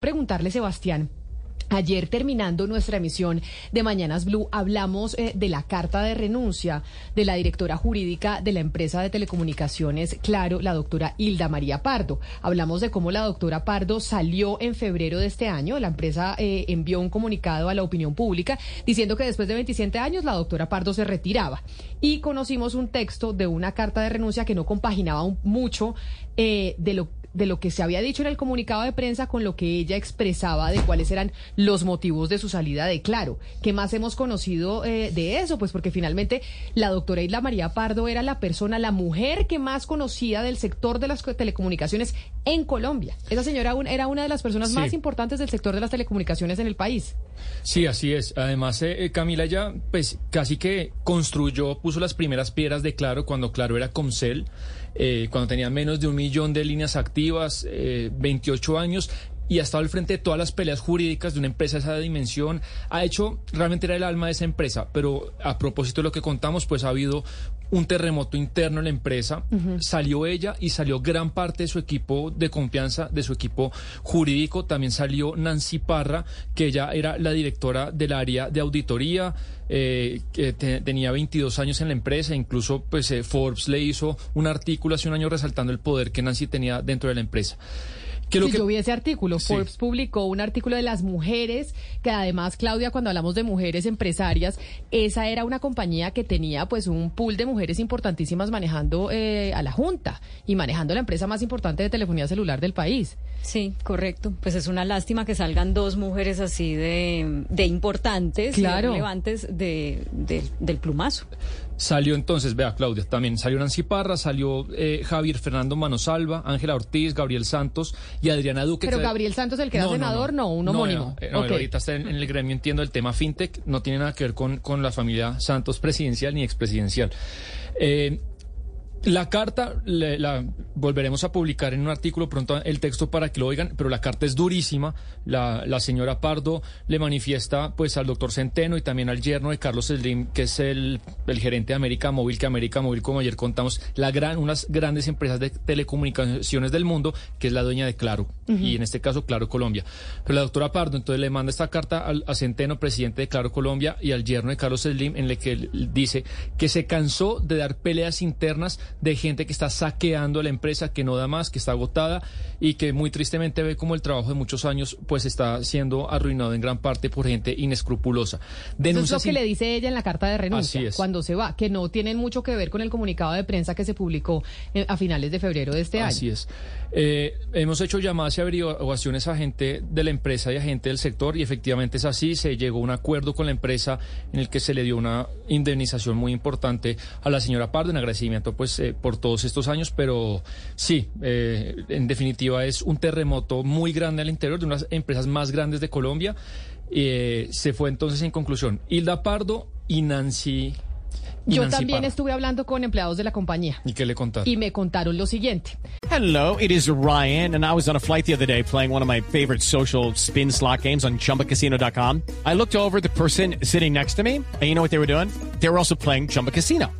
Preguntarle, Sebastián. Ayer terminando nuestra emisión de Mañanas Blue hablamos eh, de la carta de renuncia de la directora jurídica de la empresa de telecomunicaciones Claro, la doctora Hilda María Pardo. Hablamos de cómo la doctora Pardo salió en febrero de este año. La empresa eh, envió un comunicado a la opinión pública diciendo que después de 27 años la doctora Pardo se retiraba. Y conocimos un texto de una carta de renuncia que no compaginaba mucho eh, de lo de lo que se había dicho en el comunicado de prensa con lo que ella expresaba de cuáles eran los motivos de su salida de Claro. ¿Qué más hemos conocido eh, de eso? Pues porque finalmente la doctora Isla María Pardo era la persona, la mujer que más conocía del sector de las co- telecomunicaciones en Colombia. Esa señora era una de las personas Sí. más importantes del sector de las telecomunicaciones en el país. Sí, así es. Además, eh, eh, Camila ya, pues, casi que construyó, puso las primeras piedras de Claro cuando Claro era Comcel, eh, cuando tenía menos de un millón de líneas activas, eh, 28 años. Y ha estado al frente de todas las peleas jurídicas de una empresa de esa dimensión. Ha hecho, realmente era el alma de esa empresa. Pero a propósito de lo que contamos, pues ha habido un terremoto interno en la empresa. Salió ella y salió gran parte de su equipo de confianza, de su equipo jurídico. También salió Nancy Parra, que ella era la directora del área de auditoría. eh, que te- tenía 22 años en la empresa, incluso pues eh, Forbes le hizo un artículo hace un año resaltando el poder que Nancy tenía dentro de la empresa. Que lo si que- yo vi ese artículo, Sí. Forbes publicó un artículo de las mujeres, que además, Claudia, cuando hablamos de mujeres empresarias, esa era una compañía que tenía pues un pool de mujeres importantísimas manejando eh, a la Junta y manejando la empresa más importante de telefonía celular del país. Sí, correcto. Pues es una lástima que salgan dos mujeres así de, de importantes y relevantes de, de- del plumazo. Salió entonces, vea Claudia, también salió Nancy Parra, salió eh, Javier Fernando Manosalva, Ángela Ortiz, Gabriel Santos y Adriana Duque. Pero Gabriel Santos, el que era senador, no, un No, homónimo. No, eh, no, Ok. ahorita está en, en el gremio, entiendo el tema fintech, no tiene nada que ver con, con la familia Santos presidencial ni expresidencial. Eh, la carta la volveremos a publicar en un artículo pronto el texto para que lo oigan, pero la carta es durísima. La, la señora Pardo le manifiesta pues al doctor Centeno y también al yerno de Carlos Slim, que es el, el gerente de América Móvil, que América Móvil, como ayer contamos, la gran, unas grandes empresas de telecomunicaciones del mundo, que es la dueña de Claro, y en este caso Claro Colombia. Pero la doctora Pardo entonces le manda esta carta al, a Centeno, presidente de Claro Colombia, y al yerno de Carlos Slim, en la que él dice que se cansó de dar peleas internas de gente que está saqueando la empresa, que no da más, que está agotada y que muy tristemente ve como el trabajo de muchos años pues está siendo arruinado en gran parte por gente inescrupulosa. Eso es lo que le dice ella en la carta de renuncia Así cuando se va, que no tienen mucho que ver con el comunicado de prensa que se publicó eh, a finales de febrero de este Así año. es. Eh, hemos hecho llamadas y averiguaciones a gente de la empresa y a gente del sector y efectivamente es así. Se llegó a un acuerdo con la empresa en el que se le dio una indemnización muy importante a la señora Pardo en agradecimiento pues eh, por todos estos años, pero sí, eh, en definitiva es un terremoto muy grande al interior de unas empresas más grandes de Colombia. Eh, se fue entonces en conclusión Hilda Pardo y Nancy. y Yo Nancy también estuve hablando con empleados de la compañía ¿Y qué le contaron? y me contaron lo siguiente. Hello, it is Ryan, and I was on a flight the other day playing one of my favorite social spin slot games on chumbacasino.com. I looked over at the person sitting next to me, and you know what they were doing? They were also playing Chumba Casino.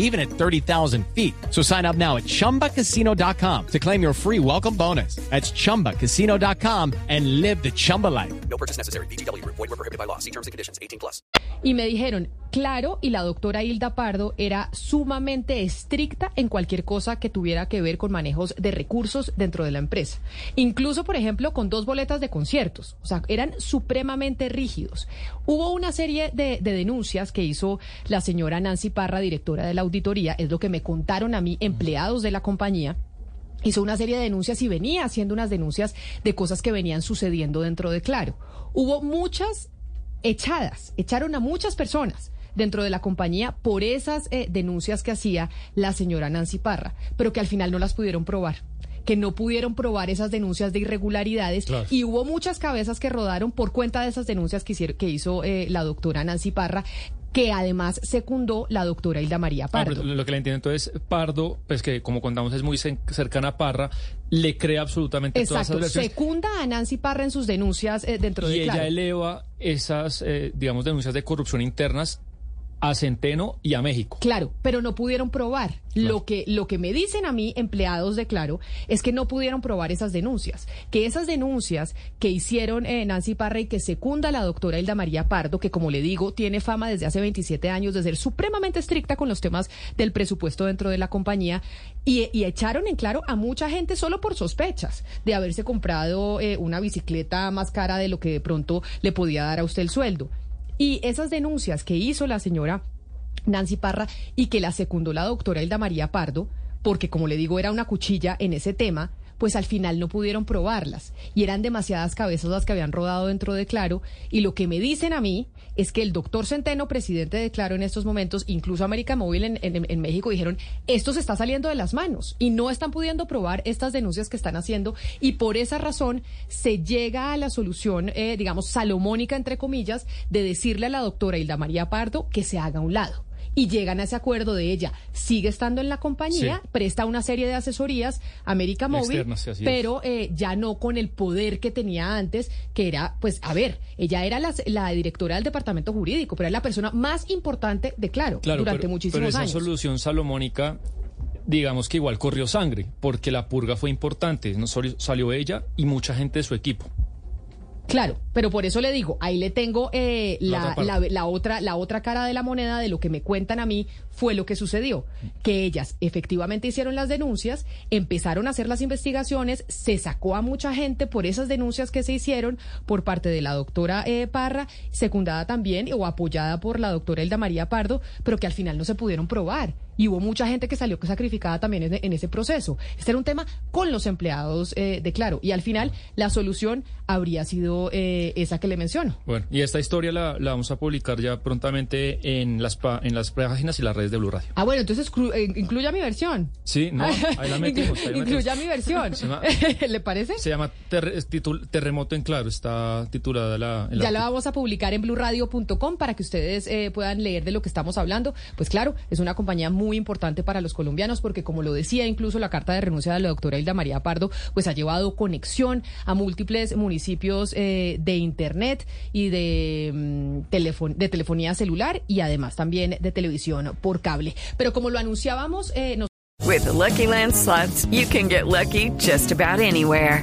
even at 30,000 feet. So sign up now at ChumbaCasino.com to claim your free welcome bonus. That's ChumbaCasino.com and live the Chumba life. No purchase necessary. VGW Group. Void were prohibited by law. See terms and conditions. 18 plus. Y me dijeron, claro, y la doctora Hilda Pardo era sumamente estricta en cualquier cosa que tuviera que ver con manejos de recursos dentro de la empresa. Incluso, por ejemplo, con dos boletas de conciertos. O sea, eran supremamente rígidos. Hubo una serie de, de denuncias que hizo la señora Nancy Parra, directora de la auditoría, es lo que me contaron a mí empleados de la compañía hizo una serie de denuncias y venía haciendo unas denuncias de cosas que venían sucediendo dentro de Claro. Hubo muchas echadas, echaron a muchas personas dentro de la compañía por esas eh, denuncias que hacía la señora Nancy Parra, pero que al final no las pudieron probar que no pudieron probar esas denuncias de irregularidades Claro. y hubo muchas cabezas que rodaron por cuenta de esas denuncias que, hicieron, que hizo eh, la doctora Nancy Parra, que además secundó la doctora Hilda María Pardo. pero lo que le entiendo entonces, Pardo, pues que como contamos es muy cercana a Parra, le cree absolutamente todas Exacto, esas versiones. secunda a Nancy Parra en sus denuncias eh, dentro Y de ella Claro. eleva esas, eh, digamos, denuncias de corrupción internas a Centeno y a México. Claro, pero no pudieron probar. Lo que lo que me dicen a mí empleados de Claro es que no pudieron probar esas denuncias, que esas denuncias que hicieron eh, Nancy Parra y que secunda la doctora Hilda María Pardo, que como le digo tiene fama desde hace 27 años de ser supremamente estricta con los temas del presupuesto dentro de la compañía y, y echaron en claro a mucha gente solo por sospechas de haberse comprado eh, una bicicleta más cara de lo que de pronto le podía dar a usted el sueldo. Y esas denuncias que hizo la señora Nancy Parra y que la secundó la doctora Hilda María Pardo, porque como le digo era una cuchilla en ese tema, pues al final no pudieron probarlas. Y eran demasiadas cabezas las que habían rodado dentro de Claro. Y lo que me dicen a mí es que el doctor Centeno, presidente de Claro en estos momentos, incluso América Móvil en, en- en México dijeron, esto se está saliendo de las manos y no están pudiendo probar estas denuncias que están haciendo. Y por esa razón se llega a la solución, eh, digamos, salomónica, entre comillas, de decirle a la doctora Hilda María Pardo que se haga a un lado y llegan a ese acuerdo de ella. Sigue estando en la compañía, Sí. presta una serie de asesorías, América Móvil, sí, pero eh, ya no con el poder que tenía antes, que era, pues, a ver, ella era la, la directora del departamento jurídico, pero era la persona más importante de Claro, Claro, durante pero, muchísimos pero esa años. solución salomónica, digamos que igual corrió sangre, porque la purga fue importante. No solo salió ella y mucha gente de su equipo. Claro, pero por eso le digo, ahí le tengo eh, La la, otra la, parte. la otra, la otra cara de la moneda de lo que me cuentan a mí fue lo que sucedió, que ellas efectivamente hicieron las denuncias, empezaron a hacer las investigaciones, se sacó a mucha gente por esas denuncias que se hicieron por parte de la doctora eh, Parra, secundada también o apoyada por la doctora Elda María Pardo, pero que al final no se pudieron probar. Y hubo mucha gente que salió sacrificada también en, en ese proceso. Este era un tema con los empleados eh, de Claro. Y al final la solución habría sido eh, esa que le menciono. Bueno, y esta historia la, la vamos a publicar ya prontamente en las, pa- en las páginas y las redes de Blue Radio. Ah, bueno, entonces eh, incluya mi versión. Sí, no, ahí la metimos. ahí Incluya mi versión. Llama- ¿Le parece? Se llama titul- Terremoto en Claro, está titulada la... Ya la vamos a publicar en blurradio.com para que ustedes eh, puedan leer de lo que estamos hablando. Pues claro, es una compañía muy importante para los colombianos porque como lo decía incluso la carta de renuncia de la doctora Hilda María Pardo, pues ha llevado conexión a múltiples municipios eh, de internet y de, mm, de telefonía celular y además también de televisión por cable. Pero como lo anunciábamos, eh, With Lucky Land slots, you can get lucky just about anywhere.